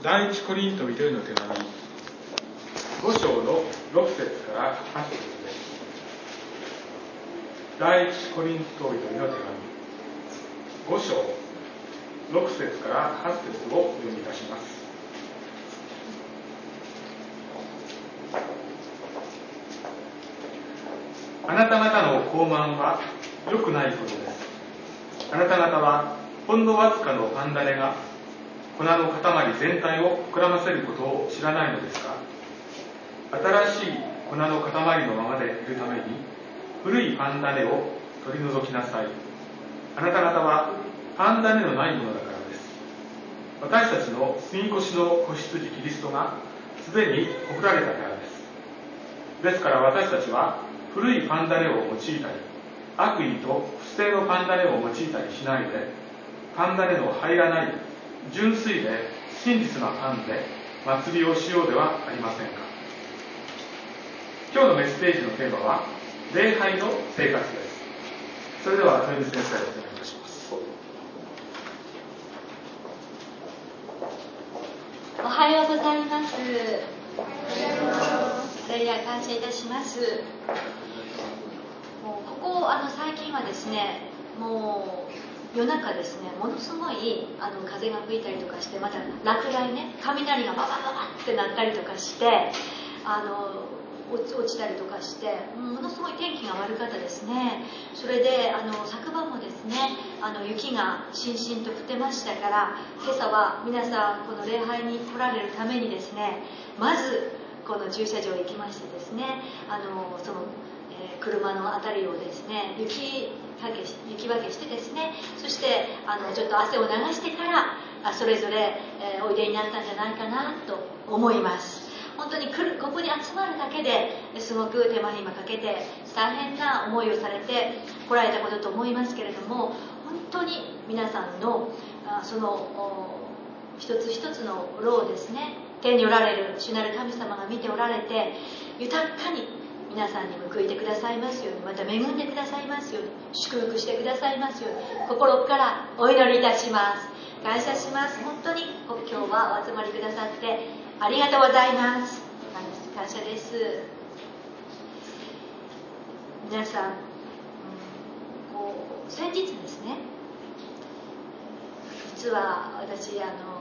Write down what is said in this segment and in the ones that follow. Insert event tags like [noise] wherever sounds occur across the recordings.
第一コリント人への手紙。5章の6節から8節です。第一コリント人への手紙。5章6節から8節を読み出します。あなた方の傲慢は良くないことです。あなた方はほんのわずかのパンダネが粉の塊全体を膨らませることを知らないのですか？新しい粉の塊のままでいるために古いパンダネを取り除きなさい。あなた方はパンダネのないものだからです。私たちの住み越しの子羊キリストがすでに送られたからです。ですから私たちは古いパンダネを用いたり悪意と不正のパンダネを用いたりしないでパンダネの入らない純粋で真実なパンで祭りをしようではありませんか。今日のメッセージのテーマは礼拝の生活です。それでは豊光先生お願いいたします。おはようございます。礼や感謝いたします。もうここあの最近はですねもう夜中ですねものすごいあの風が吹いたりとかしてまた落雷ね雷がババババってなったりとかしてあの落ちたりとかしてものすごい天気が悪かったですね。それであの昨晩もですねあの雪がしんしんと降ってましたから今朝は皆さんこの礼拝に来られるためにですねまずこの駐車場へ行きましてですねあのその、え、車の辺りをですね雪かけ雪分けしてですねそしてあのちょっと汗を流してからあそれぞれ、えー、おいでになったんじゃないかなと思います。本当に来るここに集まるだけですごく手間暇かけて大変な思いをされて来られたことと思いますけれども本当に皆さんのあその一つ一つの労をですね天におられる主なる神様が見ておられて豊かに皆さんに報いてくださいますようにまた恵んでくださいますように祝福してくださいますように心からお祈りいたします。感謝します。本当に今日はお集まりくださってありがとうございます。感謝です。皆さん、うん、こう先日ですね実は私あの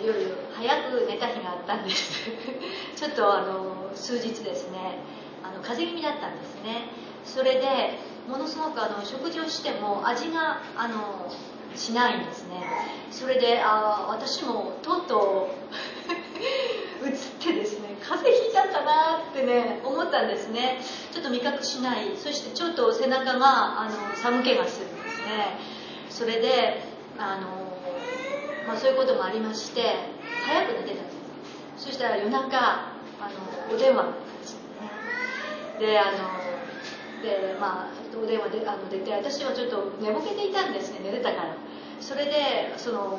夜早く寝た日があったんです。[laughs] ちょっとあの数日ですね。あの風邪気味だったんですね。それでものすごくあの食事をしても味があのしないんですね。それであ私もとうとう [laughs] 移ってですね風邪ひいたかなってね思ったんですね。ちょっと味覚しない。そしてちょっと背中があの寒気がするんですね。それであのまあ、そういうこともありまして早く寝てたんです。そしたら夜中あのお電話ですよね。であのでまあお電話であの出て私はちょっと寝ぼけていたんですね寝てたから。それでその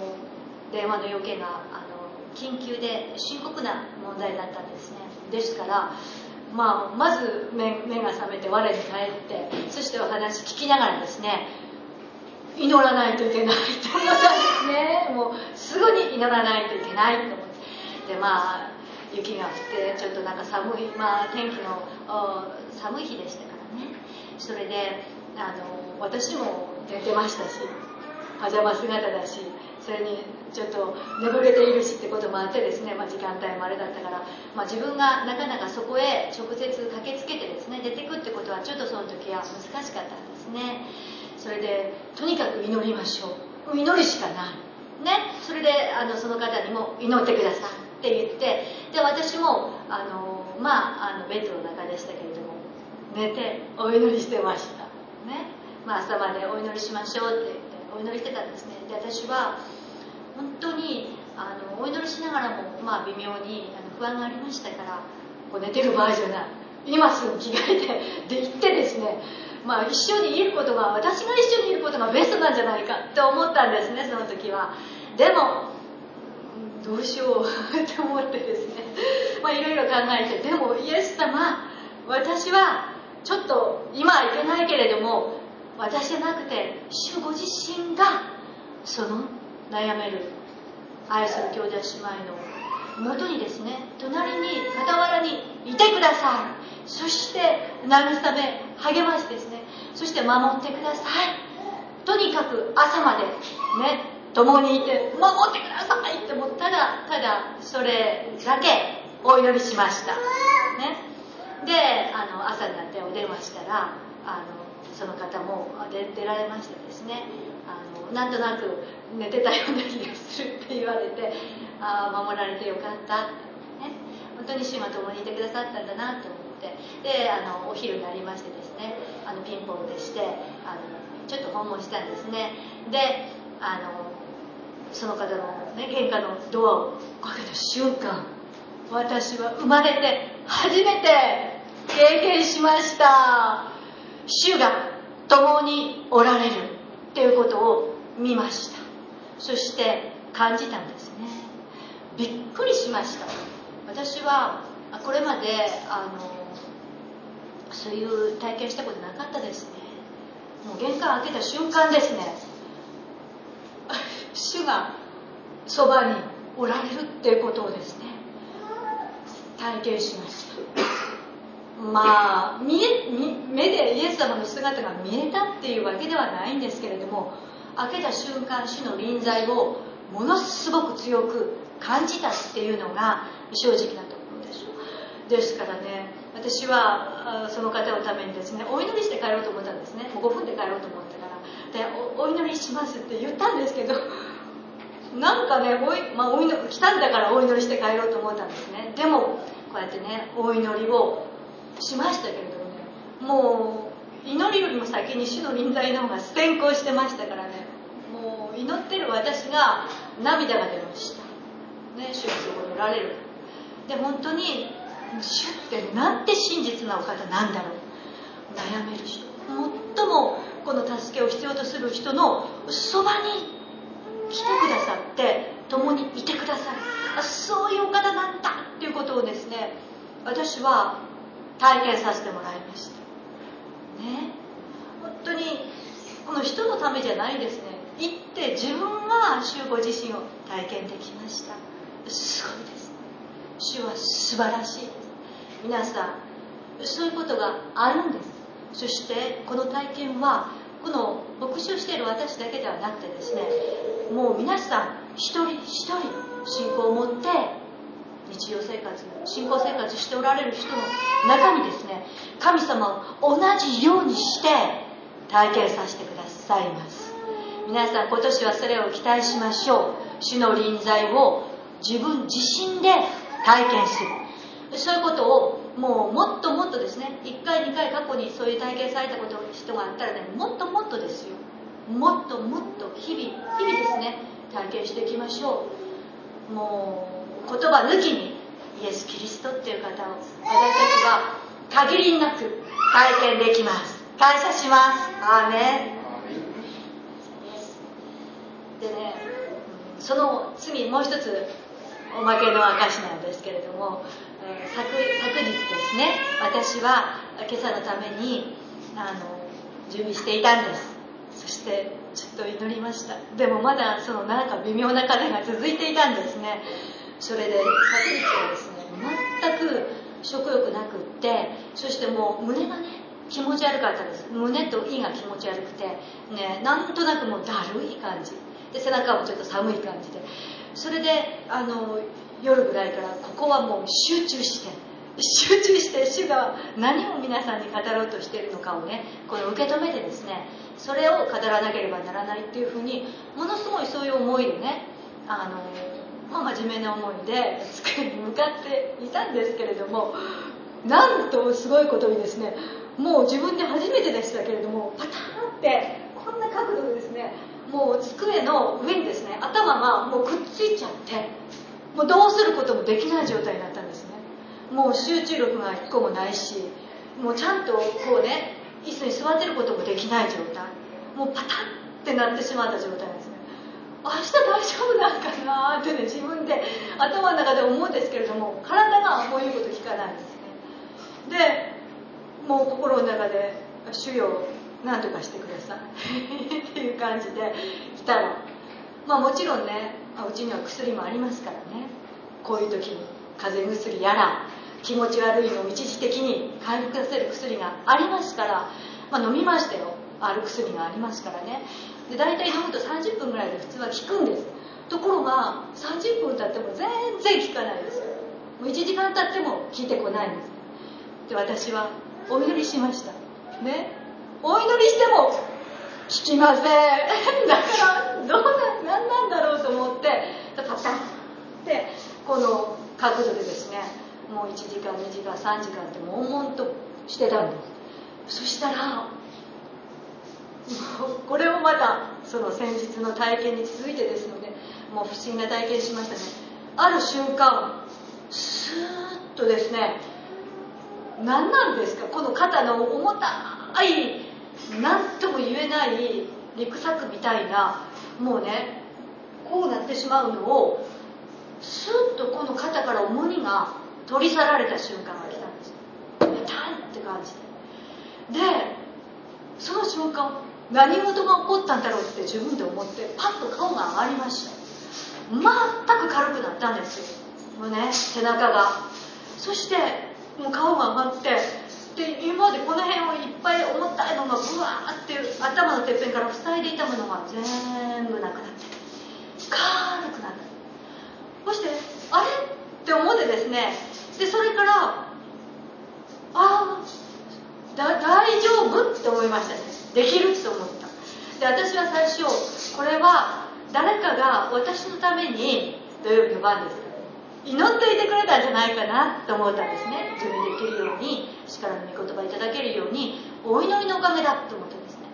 電話の要件があの緊急で深刻な問題だったんですね。ですからまあ、まず目が覚めて我に返ってそしてお話聞きながらですね祈らないといけないと思ったんですねもうすぐに祈らないといけないと思ってでまあ雪が降ってちょっとなんか寒いまあ天気の寒い日でしたからね。それであの私も寝てましたしパジャマ姿だしそれにちょっと寝ぼけているしってこともあってですね、まあ、時間帯もあれだったから、まあ、自分がなかなかそこへ直接駆けつけてですね出てくってことはちょっとその時は難しかったんですね。それでとにかく祈りましょう。祈るしかない。ね。それであのその方にも祈ってくださいって言ってで私もあのまああのベッドの中でしたけれども寝てお祈りしてました。ね。まあ、朝までお祈りしましょうって言ってお祈りしてたんですね。で私は本当にあのお祈りしながらも、まあ、微妙にあの不安がありましたからこう寝てる場合じゃない今すぐ着替えてで行ってですねまあ、一緒にいることが私が一緒にいることがベストなんじゃないかって思ったんですねその時は。でもどうしようって思ってですね。[laughs] まあいろいろ考えてでもイエス様私はちょっと今はいけないけれども私じゃなくて主ご自身がその悩める愛する兄弟姉妹の元にですね隣に傍らにいてください。そして慰め励ましですね。そして守ってください。とにかく朝までね共にいて守ってくださいってもうただただそれだけお祈りしました。ね。であの朝になってお電話したらあのその方も出出られましてですねあのなんとなく寝てたような気がするって言われてあ守られてよかったってね。本当に主が共にいてくださったんだなと思って。であのお昼になりましてですねあのピンポンでしてあのちょっと訪問したんですね。であのその方の、ね、玄関のドアを開けた瞬間私は生まれて初めて経験しました。主が共におられるっていうことを見ました。そして感じたんですね。びっくりしました。私はこれまであのそういう体験したことなかったですね。もう玄関開けた瞬間ですね。[laughs] 主がそばにおられるっていうことをですね体験しました。まあ見え目でイエス様の姿が見えたっていうわけではないんですけれども開けた瞬間主の臨在をものすごく強く感じたっていうのが正直なところですですからね私はその方のためにですねお祈りして帰ろうと思ったんですね。もう5分で帰ろうと思ったから。でお祈りしますって言ったんですけど [laughs] なんかねおい、まあ、お祈り来たんだからお祈りして帰ろうと思ったんですね。でもこうやってねお祈りをしましたけれどもねもう祈りよりも先に主の臨在の方が先行してましたからね。もう祈ってる私が涙が出ました。ね主がそこにおられる。で本当に主ってなんて真実なお方なんだろう。悩める人。最もこの助けを必要とする人のそばに来てくださって共にいてくださる。そういうお方なんだっていうことをですね私は体験させてもらいました。ね。本当にこの人のためじゃないですね。行って自分が主ご自身を体験できました。すごいです。主は素晴らしい。です皆さんそういうことがあるんです。そしてこの体験はこの牧師をしている私だけではなくてですねもう皆さん一人一人信仰を持って日常生活信仰生活しておられる人の中にですね神様を同じようにして体験させてくださいます。皆さん今年はそれを期待しましょう。主の臨在を自分自身で体験する。そういうことをもうもっともっとですね1回2回過去にそういう体験されたこと人があったらねもっともっとですよ。もっともっと日々日々ですね体験していきましょう。もう言葉抜きにイエス・キリストっていう方を私たちは限りなく体験できます。感謝します。アーメン。でねその次もう一つおまけの証なんですけれども昨昨日ですね私は今朝のためにあの準備していたんです。そしてちょっと祈りました。でもまだそのなんか微妙な風が続いていたんですね。それで昨日はですね全く食欲なくってそしてもう胸がね気持ち悪かったです。胸と胃が気持ち悪くてねなんとなくもうだるい感じ。で背中もちょっと寒い感じで。それであの夜ぐらいからここはもう集中して集中して主が何を皆さんに語ろうとしているのかをねこの受け止めてですねそれを語らなければならないっていうふうにものすごいそういう思いでねあの、まあ、真面目な思いで机に向かっていたんですけれどもなんとすごいことにですねもう自分で初めてでしたけれどもパターンってこんな角度でですねもう机の上にですね頭がもうくっついちゃってもうどうすることもできない状態になったんですね。もう集中力が一個もないしもうちゃんとこうね椅子に座ってることもできない状態。もうパタッってなってしまった状態ですね。明日大丈夫なんかなってね自分で頭の中で思うんですけれども体がもう言うこと聞かないんですね。でもう心の中で「主よ何とかしてください」[laughs] っていう感じで来たらまあもちろんねうちには薬もありますからね。こういう時に風邪薬やら気持ち悪いのを一時的に回復させる薬がありますから、まあ、飲みましたよ。ある薬がありますからね。で大体飲むと30分ぐらいで普通は効くんです。ところが30分経っても全然効かないですもう1時間経っても効いてこないんです。で私はお祈りしました。ね？お祈りしても聞きません。[laughs] だからどうな何なんだろうと思ってパタンってこの角度でですねもう1時間2時間3時間って悶々としてたんですそしたらこれもまたその先日の体験に続いてですのでもう不思議な体験しましたね。ある瞬間スーッとですね何なんですか？この肩の重たい何とも言えない陸作みたいなもうねこうなってしまうのをスッとこの肩から重荷が取り去られた瞬間が来たんです。タンって感じででその瞬間何事が起こったんだろうって自分で思ってパッと顔が上がりました。全く軽くなったんですよ。もうね背中が。そしてもう顔が上がってで今までこの辺をいっぱい重たいのがブワーって頭のてっぺんから塞いでいたものが全部なくなって軽くなったそしてあれって思ってですねでそれからああ大丈夫って思いましたね。できるって思った。で私は最初これは誰かが私のために土曜日の晩です。祈っていてくれたんじゃないかなと思ったんですね。準備できるように力の御言葉いただけるようにお祈りのおかげだと思ったんですね。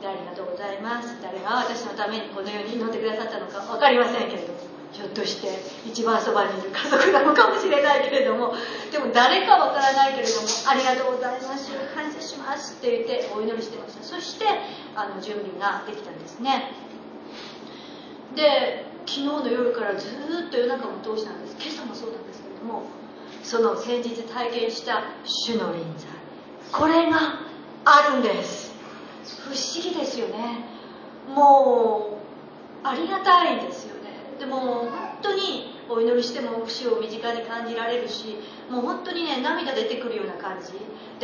でありがとうございます。誰が私のためにこのように祈ってくださったのか分かりませんけれどもひょっとして一番そばにいる家族なのかもしれないけれどもでも誰かわからないけれどもありがとうございます。感謝しますって言ってお祈りしてました。そしてあの準備ができたんですね。で昨日の夜からずっと夜中も通したんです。今朝もそうなんですけれどもその先日体験した主の臨在。これがあるんです。不思議ですよね。もうありがたいですよね。でも本当にお祈りしても主を身近に感じられるしもう本当にね涙出てくるような感じ。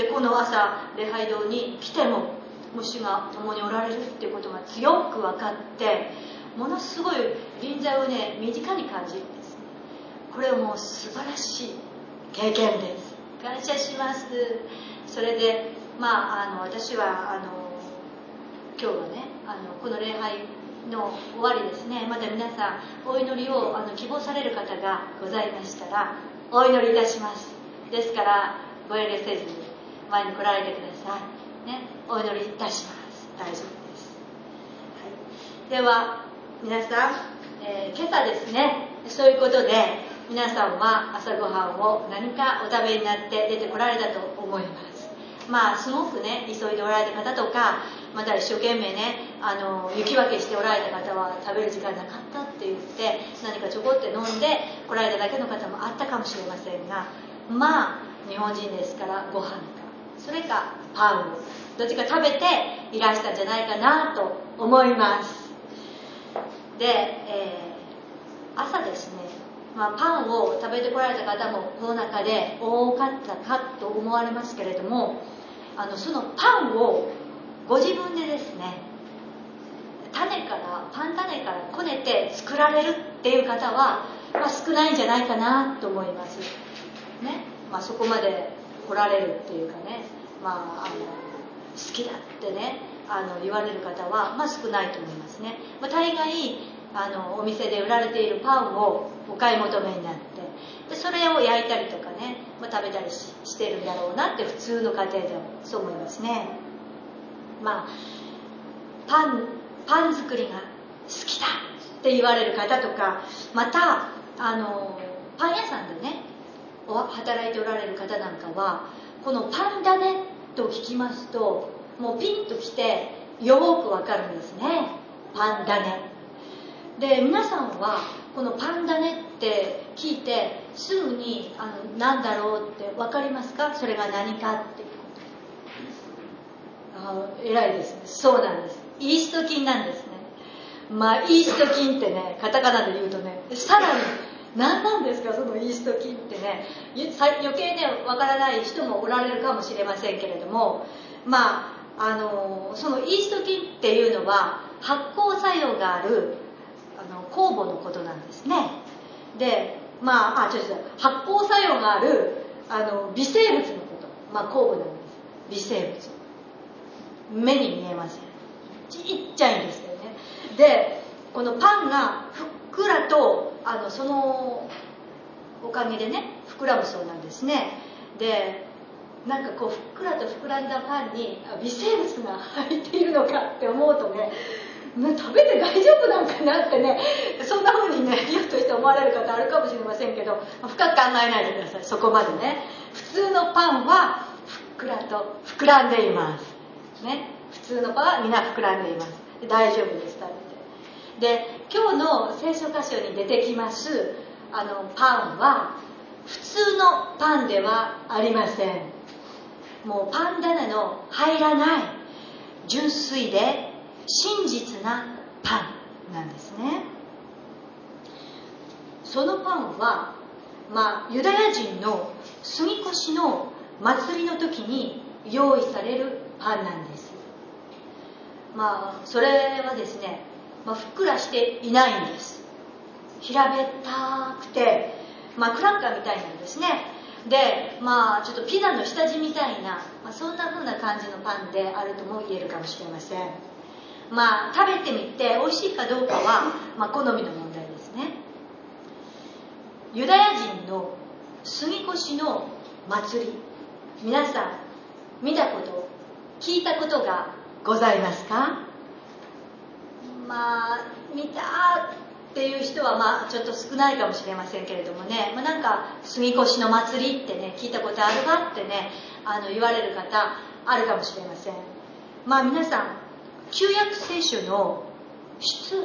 でこの朝礼拝堂に来ても主が共におられるっていうことが強く分かってものすごい臨在をね身近に感じるんです。これはもう素晴らしい経験です。感謝します。それでまああの私はあの今日はねあのこの礼拝の終わりですね。また皆さんお祈りをあの希望される方がございましたらお祈りいたします。ですからご遠慮せずに前に来られてください、ね、お祈りいたします。大丈夫です、はい、では皆さん、えー、今朝ですねそういうことで皆さんは朝ごはんを何かお食べになって出てこられたと思います。まあすごくね急いでおられた方とかまた一生懸命ねあの雪分けしておられた方は食べる時間なかったって言って何かちょこって飲んで来られただけの方もあったかもしれませんがまあ日本人ですからご飯かそれかパンをどっちか食べていらしたんじゃないかなと思います。で、えー、朝ですね、まあ、パンを食べてこられた方もこの中で多かったかと思われますけれどもあのそのパンをご自分でですね種からパン種からこねて作られるっていう方は、まあ、少ないんじゃないかなと思います。ね、まあ、そこまで来られるっていうかね、まあ、あの好きだってね。あの言われる方は、まあ、少ないと思いますね、まあ、大概あのお店で売られているパンをお買い求めになってでそれを焼いたりとかね、まあ、食べたりしてるんだろうなって普通の家庭ではそう思いますね。まあパンパン作りが好きだって言われる方とかまたあのパン屋さんでね働いておられる方なんかはこのパンだねと聞きますともうピンときてよくわかるんですね。パンダネ。で皆さんはこのパンダネって聞いてすぐにあの何だろうって分かりますか？それが何かって。あ偉いですね。そうなんです。イースト菌なんですね。まあイースト菌ってねカタカナで言うとねさらに何なんですか？そのイースト菌ってね。余計ねわからない人もおられるかもしれませんけれども。まああのそのイースト菌っていうのは発酵作用があるあの酵母のことなんですね。でまああちょっと発酵作用があるあの微生物のこと。まあ酵母なんです。微生物。目に見えません。ちっちゃいんですけどね。でこのパンがふっくらとあのそのおかげでね膨らむそうなんですね。でなんかこうふっくらと膨らんだパンに微生物が入っているのかって思うとね食べて大丈夫なんかなってねそんな風にねギフとして思われる方あるかもしれませんけど深く考えないでくださいそこまでね。普通のパンはふっくらと膨らんでいます。ね。普通のパンは皆膨らんでいます。大丈夫です食べて。で今日の聖書箇所に出てきますあのパンは普通のパンではありません。もうパン棚の。入らない。純粋で真実なパンなんですね。そのパンは、まあ、ユダヤ人の杉越しの祭りの時に用意されるパンなんです。まあそれはですね、まあ、ふっくらしていないんです。平べったくて、まあ、クラッカーみたいなんですね。でまあちょっとピザの下地みたいな、まあ、そんな風な感じのパンであるとも言えるかもしれません。まあ食べてみて美味しいかどうかは、まあ、好みの問題ですね。ユダヤ人の杉越の祭り皆さん見たこと聞いたことがございますか？まあ見たっていう人はまあちょっと少ないかもしれませんけれどもね、まあ、なんか杉越の祭りってね聞いたことあるわってねあの言われる方あるかもしれません。まあ皆さん旧約聖書の出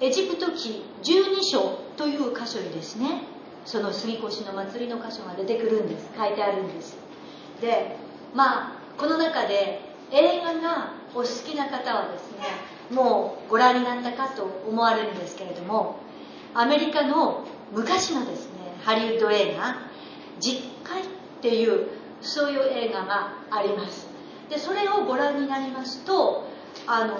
エジプト記12章という箇所にですねその杉越の祭りの箇所が出てくるんです。書いてあるんです。でまあこの中で映画がお好きな方はですねもうご覧になったかと思われるんですけれどもアメリカの昔のですねハリウッド映画「実会」っていうそういう映画があります。でそれをご覧になりますとあの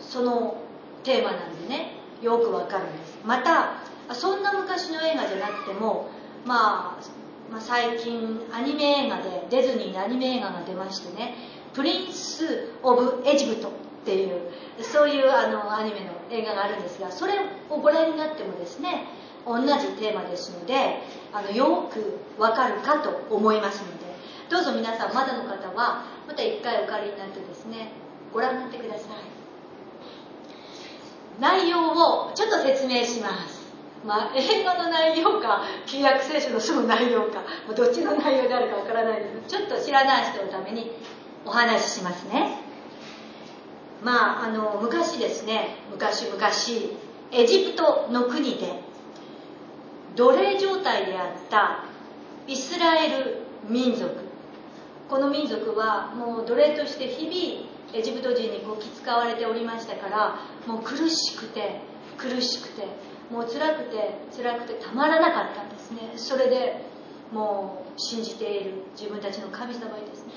そのテーマなんでねよくわかるんです。またそんな昔の映画じゃなくても、まあ、まあ最近アニメ映画でディズニーのアニメ映画が出ましてね「プリンス・オブ・エジプト」っていうそういうあのアニメの映画があるんですがそれをご覧になってもですね同じテーマですのであのよくわかるかと思いますのでどうぞ皆さんまだの方はまた一回お借りになってですねご覧になってください。内容をちょっと説明します。まあ、映画の内容か旧約聖書のその内容かどっちの内容であるかわからないですちょっと知らない人のためにお話ししますね。まあ、あの昔ですね昔々エジプトの国で奴隷状態であったイスラエル民族。この民族はもう奴隷として日々エジプト人にこう気使われておりましたからもう苦しくて苦しくてもう辛くて辛くてたまらなかったんですね。それでもう信じている自分たちの神様にですね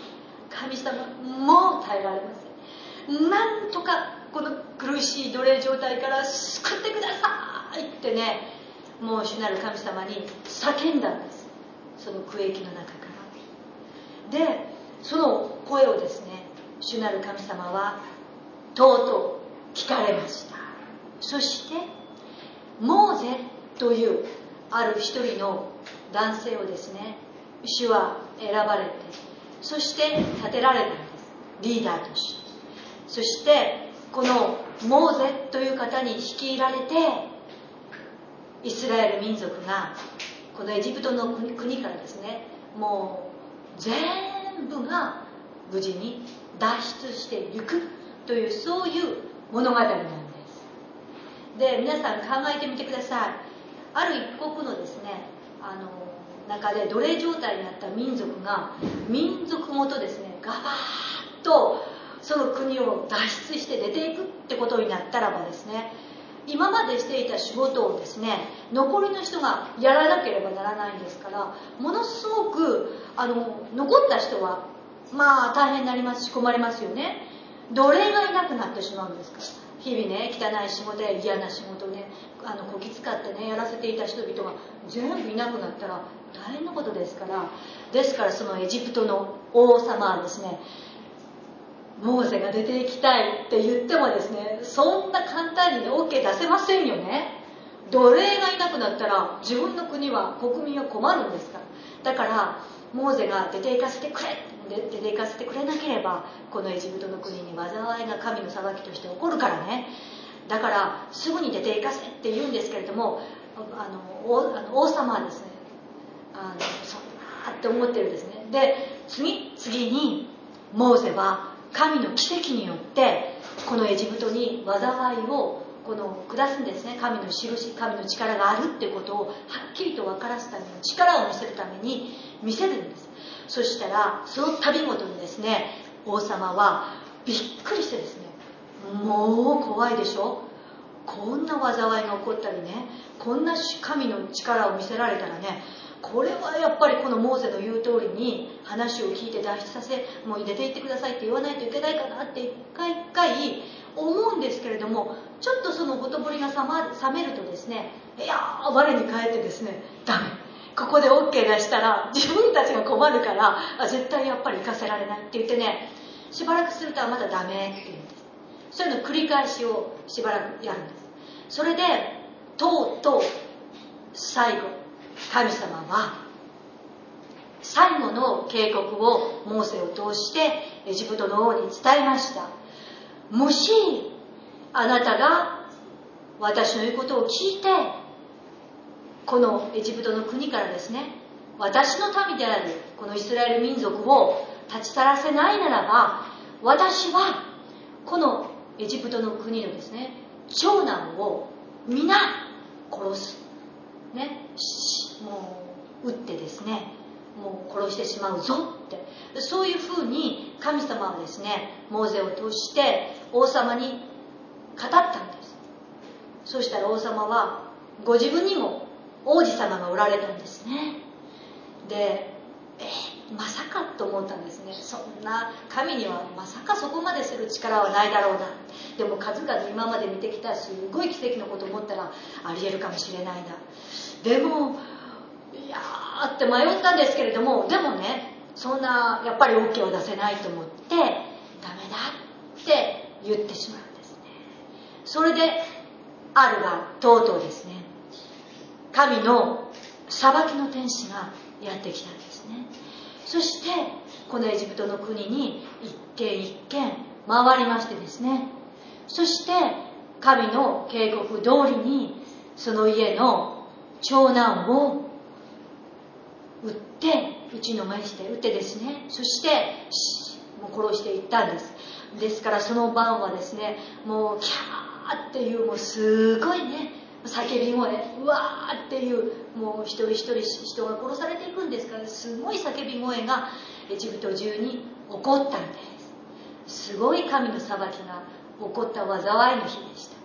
神様も耐えられませんなんとかこの苦しい奴隷状態から救ってくださいってねもう主なる神様に叫んだんです。その苦役の中から。でその声をですね主なる神様はとうとう聞かれました。そしてモーゼというある一人の男性をですね主は選ばれてそして立てられたんです。リーダーとして。そしてこのモーゼという方に率いられてイスラエル民族がこのエジプトの国からですねもう全部が無事に脱出していくというそういう物語なんです。で皆さん考えてみてください。ある一国のですねあの中で奴隷状態になった民族が民族ごとですねガバーッとその国を脱出して出ていくってことになったらばですね今までしていた仕事をですね残りの人がやらなければならないんですからものすごくあの残った人はまあ大変になりますし困りますよね。奴隷がいなくなってしまうんですから。日々ね汚い仕事や嫌な仕事ねあのこき使ってねやらせていた人々が全部いなくなったら大変なことですから。ですからそのエジプトの王様はですねモーゼが出ていきたいって言ってもですねそんな簡単にね OK 出せませんよね。奴隷がいなくなったら自分の国は国民は困るんですか。らだからモーゼが出て行かせてくれ。出て行かせてくれなければこのエジプトの国に災いが神の裁きとして起こるからね。だからすぐに出て行かせって言うんですけれどもあの王様はですねあのそんなって思ってるんですね。で次次にモーゼは神の奇跡によってこのエジプトに災いをこの下すんですね。神の印神の力があるっていうことをはっきりと分からすために力を見せるために見せるんです。そしたらその度ごとにですね王様はびっくりしてですねもう怖いでしょ？こんな災いが起こったりねこんな神の力を見せられたらねこれはやっぱりこのモーゼの言う通りに話を聞いて脱出させもう出て行ってくださいって言わないといけないかなって一回一回思うんですけれどもちょっとそのほとぼりが冷めるとですねいやー我に返ってですねダメここで OK 出したら自分たちが困るから絶対やっぱり行かせられないって言ってねしばらくするとまだダメって言うんです。そういうの繰り返しをしばらくやるんです。それでとうとう最後神様は最後の警告をモーセを通してエジプトの王に伝えました。もしあなたが私の言うことを聞いてこのエジプトの国からですね私の民であるこのイスラエル民族を立ち去らせないならば私はこのエジプトの国のですね長男を皆殺す。ね。もう撃ってですねもう殺してしまうぞって。そういうふうに神様はですねモーゼを通して王様に語ったんです。そしたら王様はご自分にも王子様がおられたんですね。でえー、まさかと思ったんですね。そんな神にはまさかそこまでする力はないだろうな。でも数々今まで見てきたすごい奇跡のこと思ったらありえるかもしれないな。でもいやーって迷ったんですけれどもでもねそんなやっぱり OK を出せないと思ってダメだって言ってしまうんですね。それであるがとうとうですね神の裁きの天使がやってきたんですね。そしてこのエジプトの国に一軒一軒回りましてですねそして神の警告通りにその家の長男を撃って打ちのめして撃ってですね。そしてもう殺していったんです。ですからその晩はですねもうキャーっていうもうすごいね叫び声。うわーっていうもう一人一人人が殺されていくんですからすごい叫び声がエジプト中に起こったんです。すごい神の裁きが起こった災いの日でした。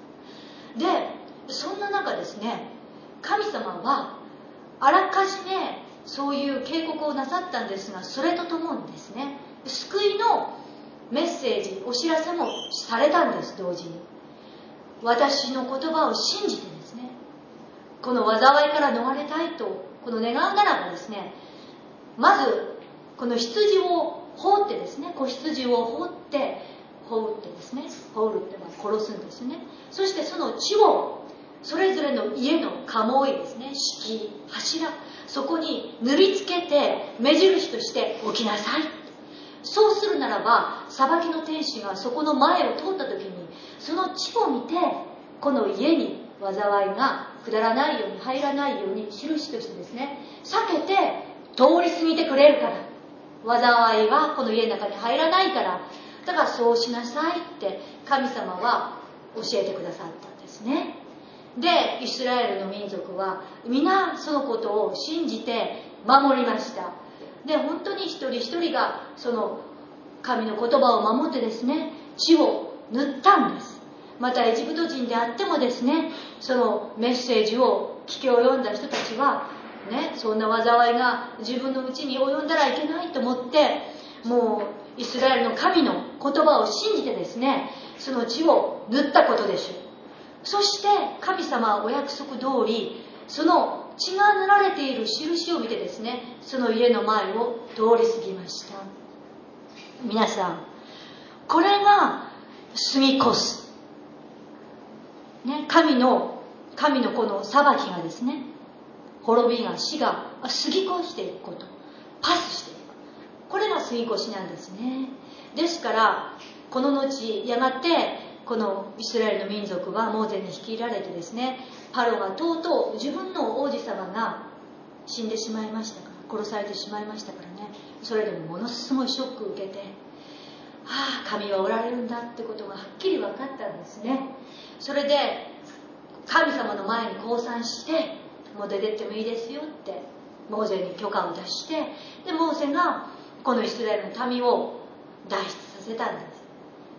でそんな中ですね神様はあらかじめそういう警告をなさったんですがそれとともにですね救いのメッセージお知らせもされたんです同時に。私の言葉を信じてですねこの災いから逃れたいとこの願うならばですねまずこの羊を放ってですね子羊を放って放ってですね放るってまあ殺すんですね。そしてその血をそれぞれの家の鴨居ですね敷柱そこに塗りつけて目印として置きなさい。そうするならば裁きの天使がそこの前を通った時にその地を見てこの家に災いが下らないように入らないように印としてですね避けて通り過ぎてくれるから。災いがこの家の中に入らないから。だからそうしなさいって神様は教えてくださったんですね。でイスラエルの民族は皆そのことを信じて守りました。で本当に一人一人がその神の言葉を守ってですね血を塗ったんです。またエジプト人であってもですねそのメッセージを聞き及んだ人たちはねそんな災いが自分のうちに及んだらいけないと思ってもうイスラエルの神の言葉を信じてですねその地を塗ったことでしょうそして神様はお約束通りその血が塗られている印を見てですねその家の前を通り過ぎました。皆さんこれが過ぎ越す、ね、神の神のこの裁きがですね滅びが死が過ぎ越していくことパスしていく。これが過ぎ越しなんですね。ですからこの後やがてこのイスラエルの民族はモーゼに率いられてですねパロがとうとう自分の王子様が死んでしまいましたから殺されてしまいましたからね。それでもものすごいショックを受けてああ神はおられるんだってことがはっきり分かったんですね。それで神様の前に降参してもう出てってもいいですよってモーゼに許可を出してでモーゼがこのイスラエルの民を脱出させたんで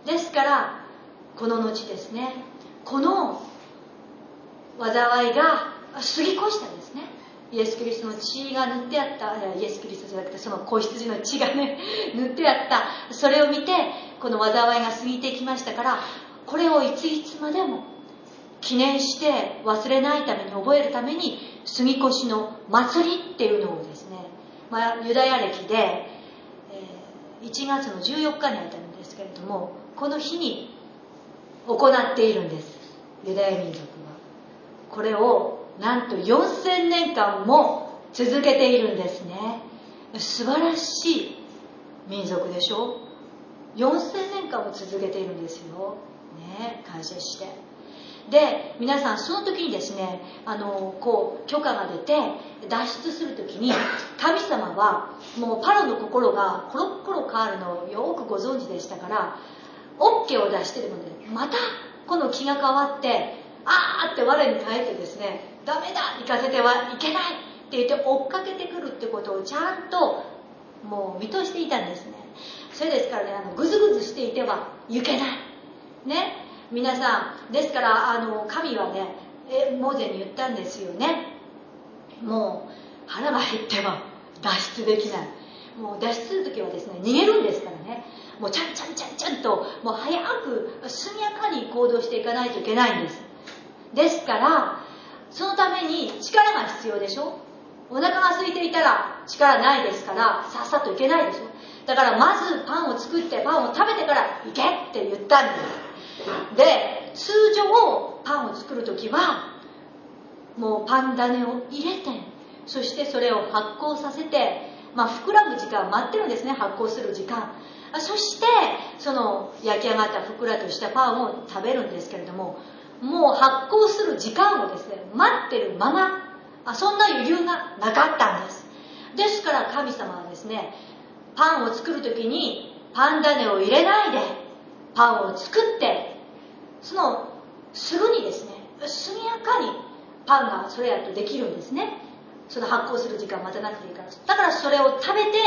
す。ですからこの後ですねこの災いが過ぎ越したんですね。イエス・キリストの血が塗ってあったイエス・キリストじゃなくてその子羊の血がね [laughs] 塗ってあった。それを見てこの災いが過ぎてきましたからこれをいついつまでも記念して忘れないために覚えるために杉越の祭りっていうのをですね、まあ、ユダヤ歴で、1月の14日にあたるんですけれどもこの日に行っているんです。ユダヤ民族は。これをなんと4000年間も続けているんですね。素晴らしい民族でしょ。4000年間も続けているんですよ。ね感謝して。で皆さんその時にですねあのこう許可が出て脱出する時に神様はもうパロの心がコロッコロ変わるのをよくご存知でしたから OK を出してるのでまたこの気が変わってあーって我に返ってですねダメだ行かせてはいけないって言って追っかけてくるってことをちゃんともう見通していたんですね。それですからねあのグズグズしていてはいけない。ね。皆さんですからあの神はねえモーゼに言ったんですよね。もう腹が減っては脱出できない。もう脱出する時はですね逃げるんですからね。もうちゃんちゃんちゃんちゃんともう早く速やかに行動していかないといけないんです。ですからそのために力が必要でしょ。お腹が空いていたら力ないですからさっさといけないでしょ。だからまずパンを作ってパンを食べてから行けって言ったんです。で通常パンを作る時はもうパン種を入れてそしてそれを発酵させて、まあ、膨らむ時間待ってるんですね発酵する時間。そしてその焼き上がったふっくらとしたパンを食べるんですけれどももう発酵する時間をですね待ってるままあそんな余裕がなかったんです。ですから神様はですねパンを作る時にパン種を入れないでパンを作ってそのすぐにですね速やかにパンがそれやとできるんですね。その発酵する時間待たなくていいから。だからそれを食べて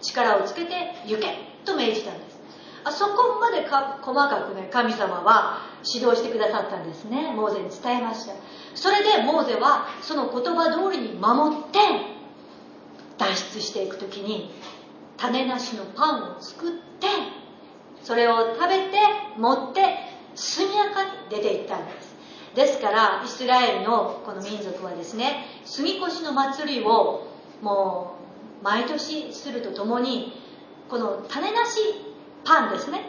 力をつけて行けと命じたんです。あそこまでか細かくね神様は指導してくださったんですね。モーゼに伝えました。それでモーゼはその言葉通りに守って脱出していく時に種なしのパンを作ってそれを食べて持って速やかに出ていったんです。ですからイスラエルのこの民族はですね杉越の祭りをもう毎年するとともにこの種なしパンですね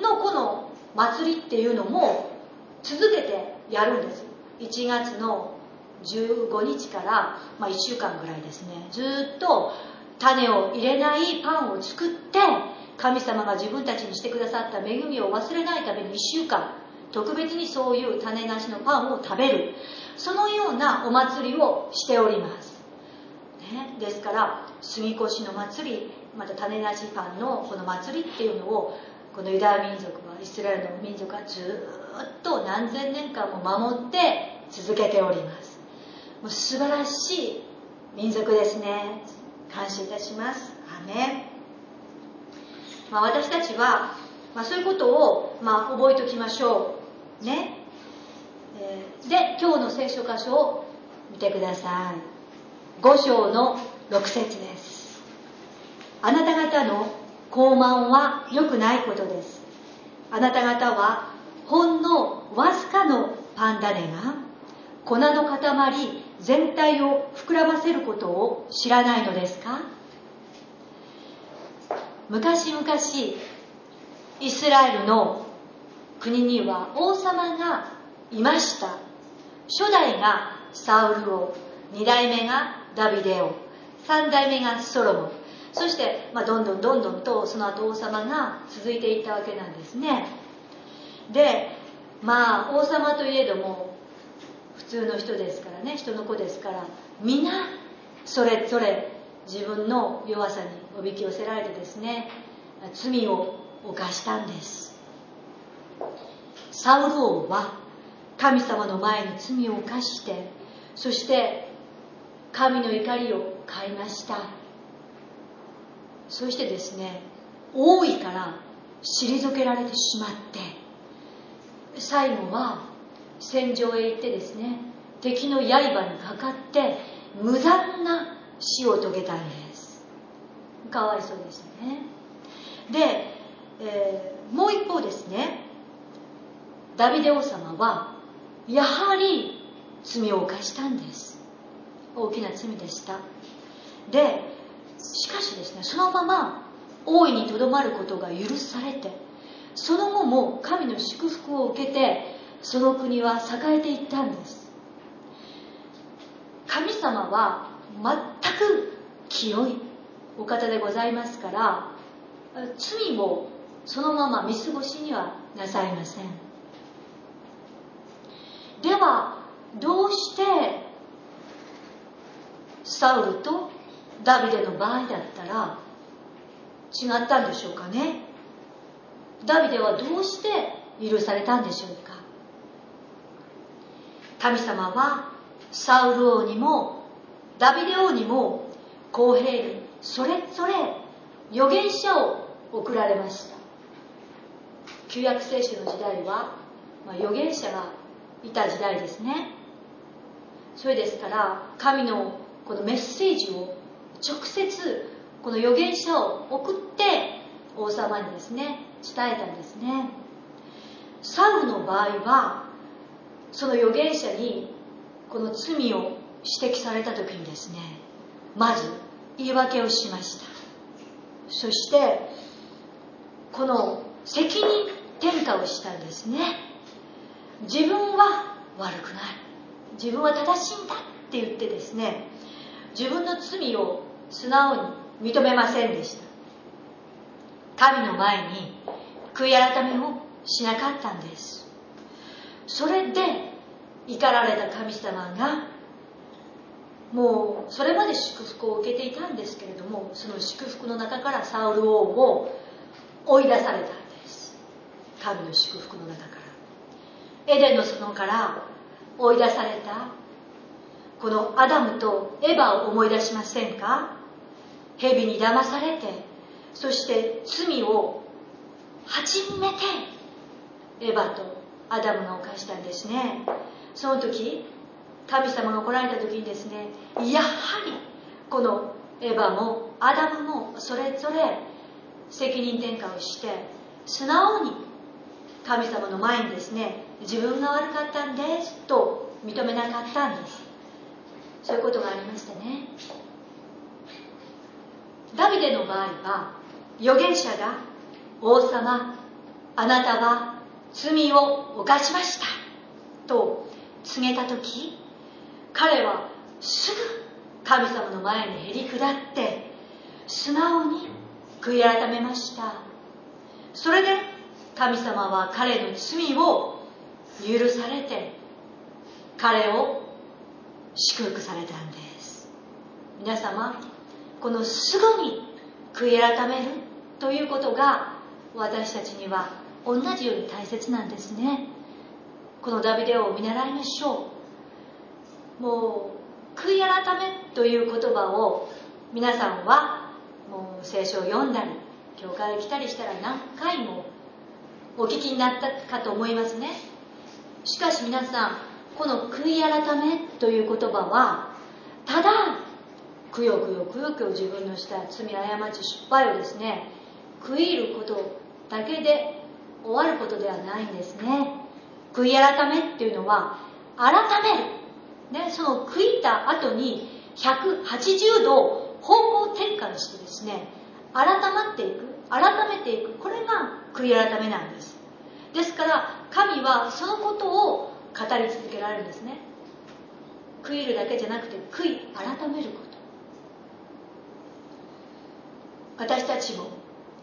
のこの祭りっていうのも続けてやるんです。1月の15日から、まあ、1週間ぐらいですね。ずっと種を入れないパンを作って神様が自分たちにしてくださった恵みを忘れないために1週間特別にそういう種なしのパンを食べる。そのようなお祭りをしております、ね、ですから杉越の祭りまた種なしパンのこの祭りっていうのをこのユダヤ民族はイスラエルの民族はずっと何千年間も守って続けております。もう素晴らしい民族ですね。感謝いたします。アメまあ、私たちは、まあ、そういうことを、まあ、覚えておきましょう。ね、え、で今日の聖書箇所を見てください。5章の6節です。あなた方の傲慢は良くないことです。あなた方はほんのわずかのパンダネが粉の塊全体を膨らませることを知らないのですか？昔々イスラエルの国には王様がいました。初代がサウル王2代目がダビデ王3代目がソロモン。そして、まあ、どんどんどんどんとその後王様が続いていったわけなんですね。でまあ王様といえども普通の人ですからね人の子ですから皆それぞれ自分の弱さにおびき寄せられてですね罪を犯したんです。サウル王は神様の前に罪を犯してそして神の怒りを買いました。そしてですね王位から退けられてしまって最後は戦場へ行ってですね敵の刃にかかって無残な死を遂げたんです。かわいそうですね。で、えー、もう一方ですね。ダビデ王様はやはり罪を犯したんです。大きな罪でした。でしかしですねそのまま大いにとどまることが許されてその後も神の祝福を受けてその国は栄えていったんです。神様は全く清いお方でございますから罪をそのまま見過ごしにはなさいません。ではどうしてサウルとダビデの場合だったら違ったんでしょうかね？ダビデはどうして許されたんでしょうか？神様はサウル王にもダビデ王にも公平にそれぞれ預言者を送られました。旧約聖書の時代は、まあ、預言者がいた時代ですね。それですから神のこのメッセージを直接この預言者を送って王様にですね伝えたんですね。サウの場合はその預言者にこの罪を指摘された時にですねまず言い訳をしました。そしてこの責任転嫁をしたんですね。自分は悪くない。自分は正しいんだって言ってですね自分の罪を素直に認めませんでした。神の前に悔い改めをしなかったんです。それで怒られた神様がもうそれまで祝福を受けていたんですけれどもその祝福の中からサウル王を追い出されたんです。神の祝福の中から。エデンの園から追い出されたこのアダムとエヴァを思い出しませんか？蛇に騙されてそして罪を初めてエヴァとアダムが犯したんですね。その時神様が来られた時にですねやはりこのエヴァもアダムもそれぞれ責任転嫁をして素直に神様の前にですね自分が悪かったんですと認めなかったんです。そういうことがありましたね。ダビデの場合は預言者が王様あなたは罪を犯しましたと告げた時彼はすぐ神様の前にへり下って素直に悔い改めました。それで神様は彼の罪を許されて彼を祝福されたんです。皆様このすぐに悔い改めるということが私たちには同じように大切なんですね。このダビデを見習いましょう。もう悔い改めという言葉を皆さんはもう聖書を読んだり教会へ来たりしたら何回もお聞きになったかと思いますね。しかし皆さんこの悔い改めという言葉はただくよくよくよくよ自分のした罪過ち失敗をですね悔いることだけで終わることではないんですね。悔い改めっていうのは改める、ね、その悔いた後に180度方向転換してですね改まっていく改めていく。これが悔い改めなんです。ですから神はそのことを語り続けられるんですね。悔いるだけじゃなくて悔い改めること。私たちも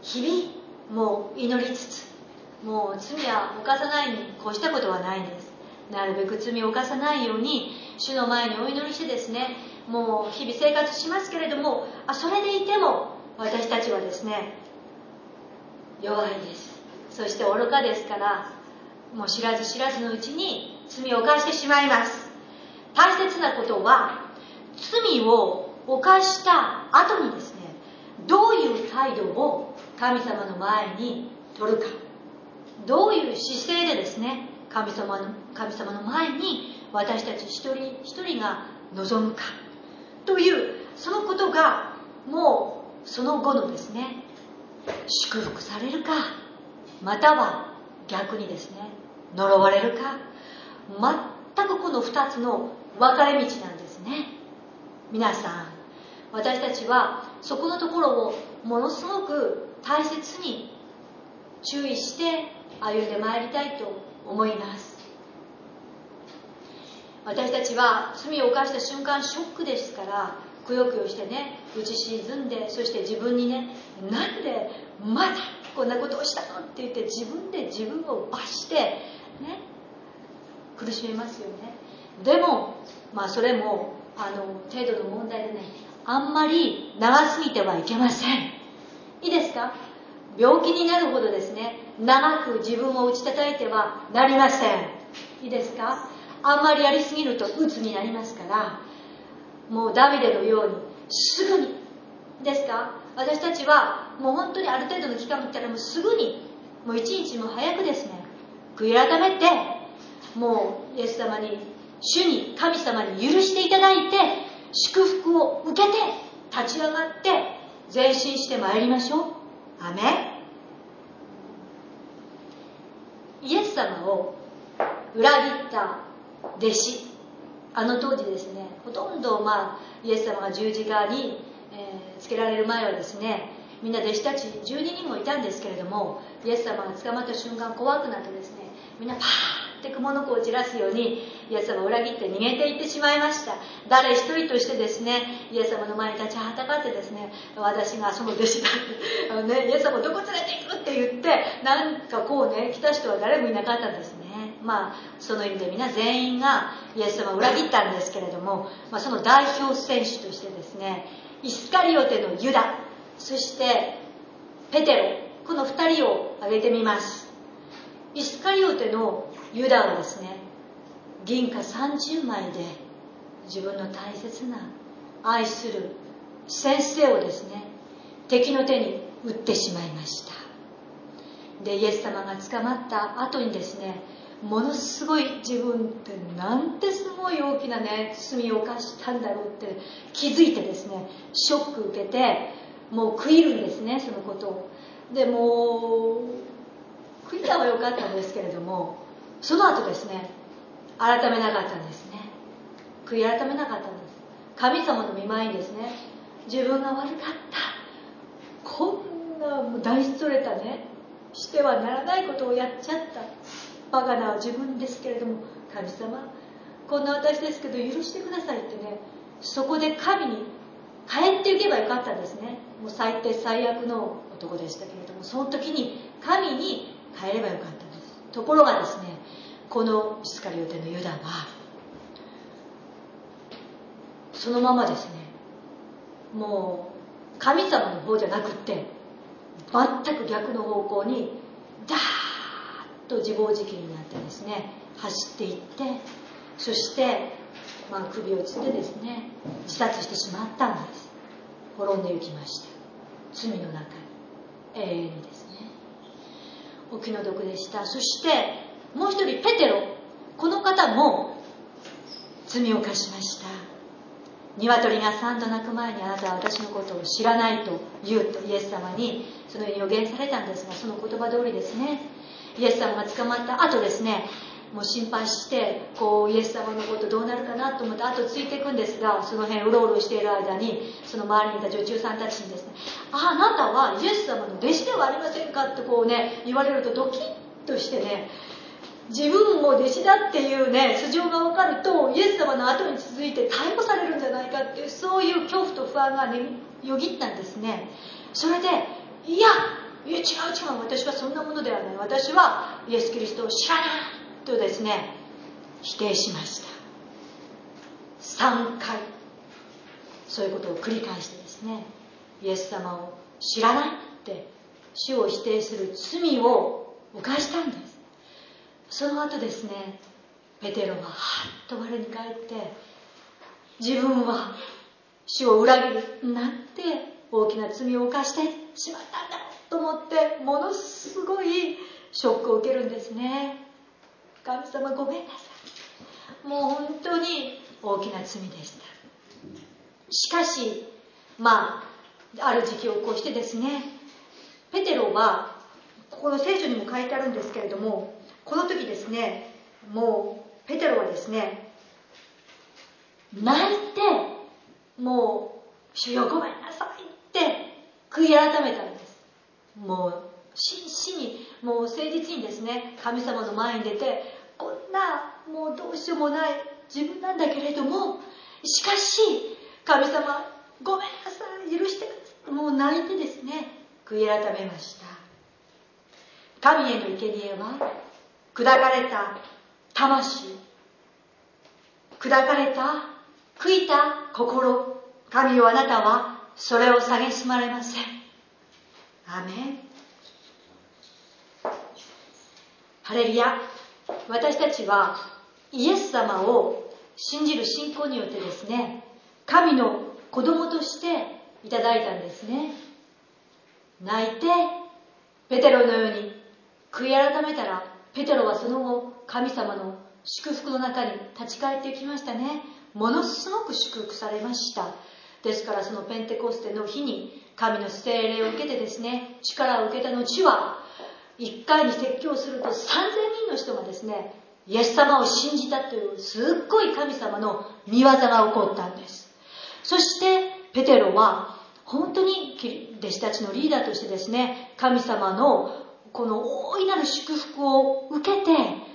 日々もう祈りつつもう罪は犯さないに越したことはないんです。なるべく罪を犯さないように主の前にお祈りしてですねもう日々生活しますけれどもあそれでいても私たちはですね弱いです。そして愚かですからもう知らず知らずのうちに罪を犯してしまいます。大切なことは罪を犯した後にですねどういう態度を神様の前に取るか。どういう姿勢でですね神様の神様の前に私たち一人一人が望むか。というそのことがもうその後のですね祝福されるかまたは逆にですね呪われるか全くこの2つの分かれ道なんですね。皆さん私たちはそこのところをものすごく大切に注意して歩んでまいりたいと思います。私たちは罪を犯した瞬間ショックですからくよくよしてね打ち沈んでそして自分にねなんでまだこんなことをしたのって言って自分で自分を罰してね苦しめますよね。でもまあそれもあの程度の問題でねあんまり長すぎてはいけません。いいですか？病気になるほどですね長く自分を打ち叩いてはなりません。いいですか？あんまりやりすぎると鬱になりますからもうダビデのようにすぐに。ですか？私たちはもう本当にある程度の期間をったらもうすぐにもう一日も早くですね悔い改めてもうイエス様に主に神様に許していただいて祝福を受けて立ち上がって前進してまいりましょう。アメイエス様を裏切った弟子。あの当時ですねほとんど、まあ、イエス様が十字架に、えー、つけられる前はですねみんな弟子たち12人もいたんですけれどもイエス様が捕まった瞬間怖くなってですねみんなパーって雲の子を散らすようにイエス様を裏切って逃げていってしまいました。誰一人としてですねイエス様の前に立ちはたかってですね私がその弟子だってあの、ね、イエス様どこ連れて行くって言ってなんかこうね来た人は誰もいなかったんですね。まあその意味で皆全員がイエス様を裏切ったんですけれども、まあ、その代表選手としてですねイスカリオテのユダそしてペテロこの2人を挙げてみます。イスカリオテのユダはですね銀貨30枚で自分の大切な愛する先生をですね敵の手に撃ってしまいました。でイエス様が捕まった後にですねものすごい自分ってなんてすごい大きなね罪を犯したんだろうって気づいてですねショック受けてもう悔いるんですねそのことを。でもう悔いたはよかったんですけれどもその後ですね改めなかったんですね。悔い改めなかったんです。神様の見舞いにですね自分が悪かった。こんなもう大それたね。してはならないことをやっちゃった。バカな自分ですけれども神様こんな私ですけど許してくださいってねそこで神に帰っていけばよかったんですね。もう最低最悪の男でしたけれどもその時に神に帰ればよかったんです。ところがですねこのイスカリオテのユダはそのままですねもう神様の方じゃなくって全く逆の方向にダーッと自暴自棄になってですね走っていってそして、まあ、首をつってですね自殺してしまったんです。滅んでいきました。罪の中に。永遠にですね。お気の毒でした。そしてもう一人ペテロ。この方も罪を犯しました。鶏が3度鳴く前にあなたは私のことを知らないと言うとイエス様にそのように予言されたんですがその言葉通りですねイエス様が捕まった後ですねもう心配してこうイエス様のことどうなるかなと思って後ついていくんですがその辺うろうろしている間にその周りにいた女中さんたちにですね「あなたはイエス様の弟子ではありませんか?」ってこうね言われるとドキッとしてね自分も弟子だっていうね素性が分かるとイエス様の後に続いて逮捕されるんじゃないかっていうそういう恐怖と不安がねよぎったんですねそれでいやいや違う違う。私はそんなものではない。私はイエス・キリストを知らないとですね否定しました。3回。そういうことを繰り返してですねイエス様を知らないって主を否定する罪を犯したんです。その後ですねペテロははっと我に返って自分は主を裏切るなんて大きな罪を犯してしまったんだ。と思ってものすごいショックを受けるんですね。神様ごめんなさい。もう本当に大きな罪でした。しかしまあある時期を越してですねペテロはここの聖書にも書いてあるんですけれどもこの時ですねもうペテロはですね泣いてもう「主よごめんなさい」って悔い改めたんもう真摯にもう誠実にですね神様の前に出てこんなもうどうしようもない自分なんだけれどもしかし神様ごめんなさい許してください。もう泣いてですね悔い改めました。神への生贄は砕かれた魂砕かれた悔いた心。神をあなたはそれを蔑まれません。アメ。ンハレルヤ。私たちはイエス様を信じる信仰によってですね神の子供としていただいたんですね。泣いてペテロのように悔い改めたらペテロはその後神様の祝福の中に立ち返ってきましたね。ものすごく祝福されました。ですからそのペンテコステの日に神の聖霊を受けてですね力を受けた後は1回に説教すると3000人の人がですねイエス様を信じたというすっごい神様の見業が起こったんです。そしてペテロは本当に弟子たちのリーダーとしてですね神様のこの大いなる祝福を受けて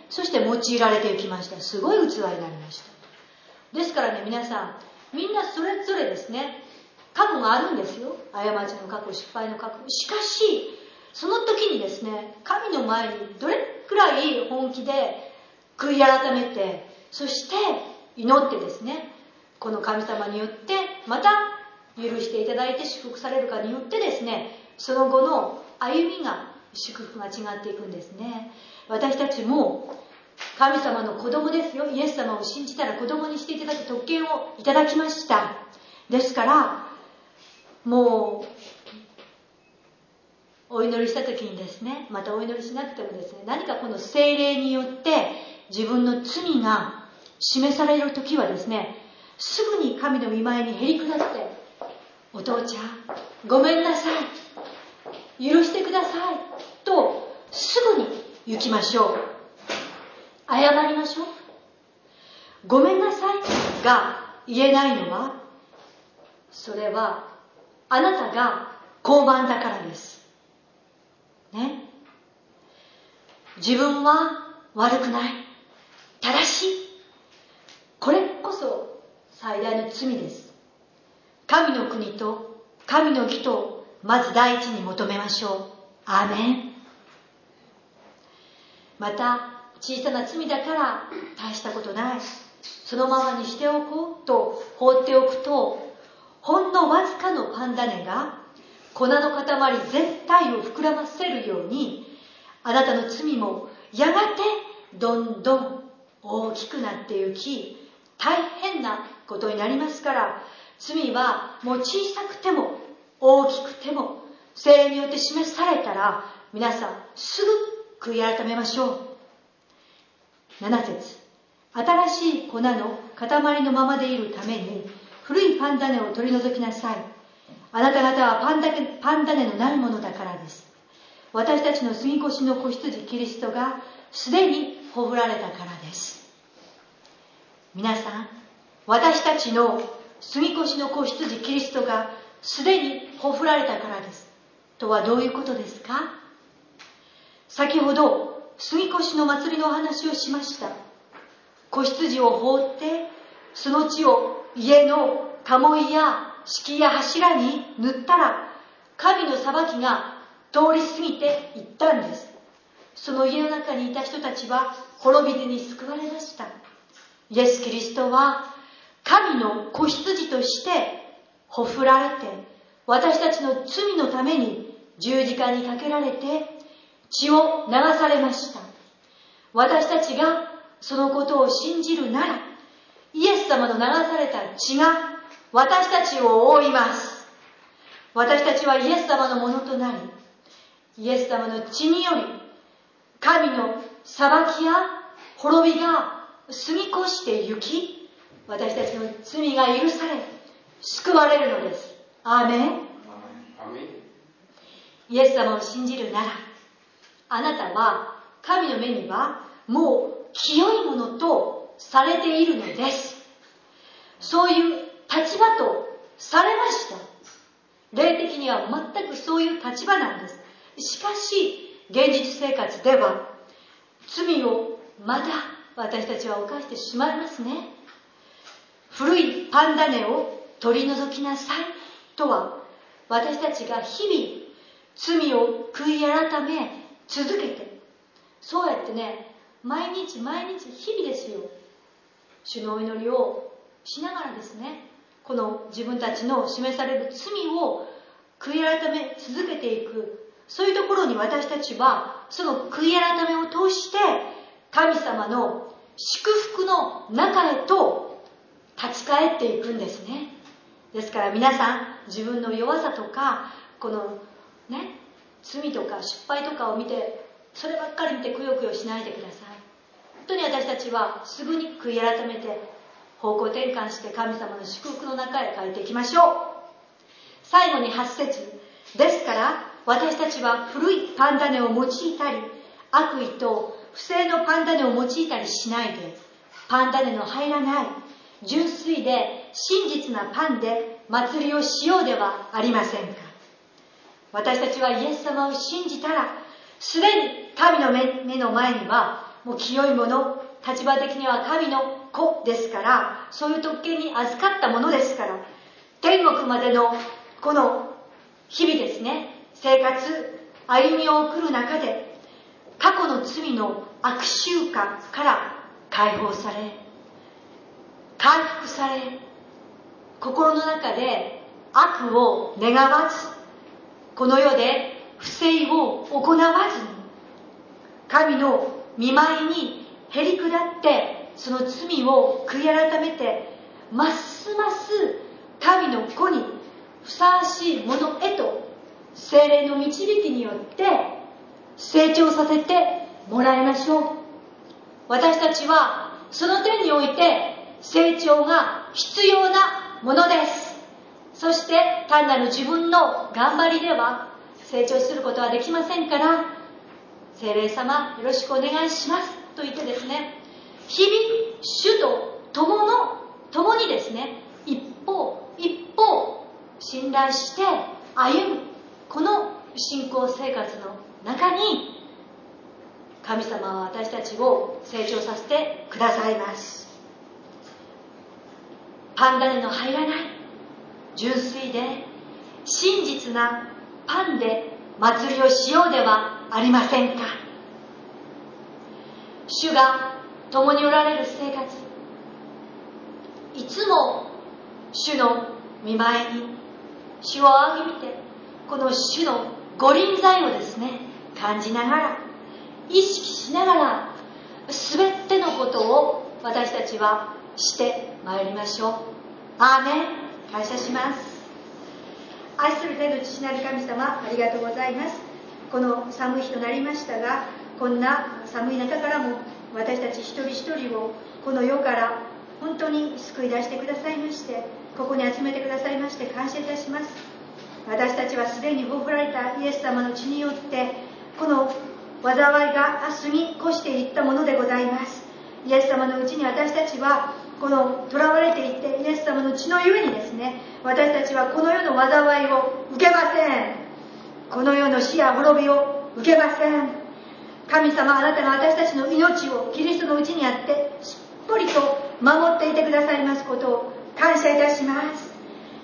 そして用いられていきました。すごい器になりました。ですからね皆さんみんなそれぞれですね過去があるんですよ。過ちの過去失敗の過去。しかしその時にですね神の前にどれくらい本気で悔い改めてそして祈ってですねこの神様によってまた許していただいて祝福されるかによってですねその後の歩みが祝福が違っていくんですね。私たちも神様の子供ですよ。イエス様を信じたら子供にしていただく特権をいただきました。ですからもうお祈りした時にですねまたお祈りしなくてもですね何かこの精霊によって自分の罪が示される時はですねすぐに神の御前にへり下ってお父ちゃんごめんなさい許してくださいとすぐに行きましょう。謝りましょう。ごめんなさいが言えないのはそれはあなたが傲慢だからです。ね。自分は悪くない。正しい。これこそ最大の罪です。神の国と神の義とまず第一に求めましょう。アーメン。また小さな罪だから大したことない。そのままにしておこうと放っておくとほんのわずかのパンダネが粉の塊全体を膨らませるようにあなたの罪もやがてどんどん大きくなっていき大変なことになりますから罪はもう小さくても大きくても精霊によって示されたら皆さんすぐ悔い改めましょう。7節新しい粉の塊のままでいるために古いパンダネを取り除きなさい。あなた方はパンダパンダネのないものだからです。私たちの杉越の子羊キリストがすでにほふられたからです。皆さん私たちの杉越の子羊キリストがすでにほふられたからです。とはどういうことですか？先ほど杉越の祭りのお話をしました。子羊を放ってその地を家の鴨居や敷や柱に塗ったら神の裁きが通り過ぎていったんです。その家の中にいた人たちは滅びずに救われました。イエス・キリストは神の子羊としてほふられて私たちの罪のために十字架にかけられて血を流されました。私たちがそのことを信じるならイエス様の流された血が私たちを覆います。私たちはイエス様のものとなりイエス様の血により神の裁きや滅びが過ぎ越して行き私たちの罪が許され救われるのです。アーメン。イエス様を信じるならあなたは神の目にはもう清いものとされているのです。そういう立場とされました霊的には全くそういう立場なんです。しかし現実生活では罪をまだ私たちは犯してしまいますね。古いパンダネを取り除きなさいとは私たちが日々罪を悔い改め続けてそうやってね毎日毎日日々ですよ。主のお祈りをしながらですねこの自分たちの示される罪を悔い改め続けていく。そういうところに私たちはその悔い改めを通して神様の祝福の中へと立ち返っていくんですね。ですから皆さん自分の弱さとかこのね罪とか失敗とかを見てそればっかり見てくよくよしないでください。当に私たちはすぐに悔い改めて方向転換して神様の祝福の中へ帰っていきましょう。最後に8節。ですから私たちは古いパンダネを用いたり悪意と不正のパンダネを用いたりしないでパンダネの入らない純粋で真実なパンで祭りをしようではありませんか。私たちはイエス様を信じたらすでに神の目の前にはもう清いもの立場的には神の子ですからそういう特権に預かったものですから天国までのこの日々ですね生活歩みを送る中で過去の罪の悪習慣から解放され回復され心の中で悪を願わずこの世で不正を行わずに神の見舞いにへり下ってその罪を悔い改めてますます神の子にふさわしいものへと精霊の導きによって成長させてもらいましょう。私たちはその点において成長が必要なものです。そして単なる自分の頑張りでは成長することはできませんから精霊様よろしくお願いします。と言ってですね日々主と共の共にですね一歩一歩信頼して歩むこの信仰生活の中に神様は私たちを成長させてくださいます。パンダネの入らない純粋で真実なパンで祭りをしようではありませんか？主が共におられる生活。いつも主の見舞いに主を仰ぎ見てこの主の御臨在をですね感じながら意識しながら全てのことを私たちはしてまいりましょう。アーメン。感謝します。愛する天の父なる神様ありがとうございます。この寒い日となりましたがこんな寒い中からも私たち一人一人をこの世から本当に救い出してくださいましてここに集めてくださいまして感謝いたします。私たちはすでに豊富られたイエス様の血によってこの災いが明日に越していったものでございます。イエス様のうちに私たちはこの囚われていってイエス様の血のゆえにですね私たちはこの世の災いを受けません。この世の死や滅びを受けません。神様あなたが私たちの命をキリストのうちにあってしっぽりと守っていてくださいますことを感謝いたします。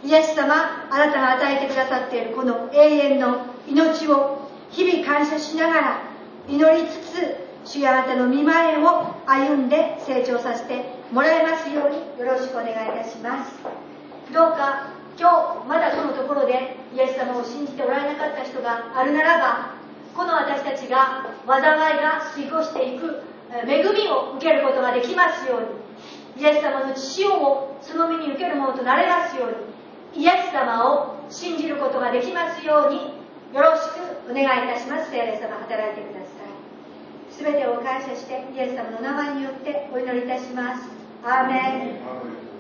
イエス様あなたが与えてくださっているこの永遠の命を日々感謝しながら祈りつつ主やあなたの見前を歩んで成長させてもらえますようによろしくお願いいたします。どうか今日まだこのところでイエス様を信じておられなかった人があるならばこの私たちが災いが過ごしていく恵みを受けることができますようにイエス様の血潮をその身に受けるものとなれますようにイエス様を信じることができますようによろしくお願いいたします。聖霊様働いてください。全てを感謝してイエス様の名前によってお祈りいたします。アーメン。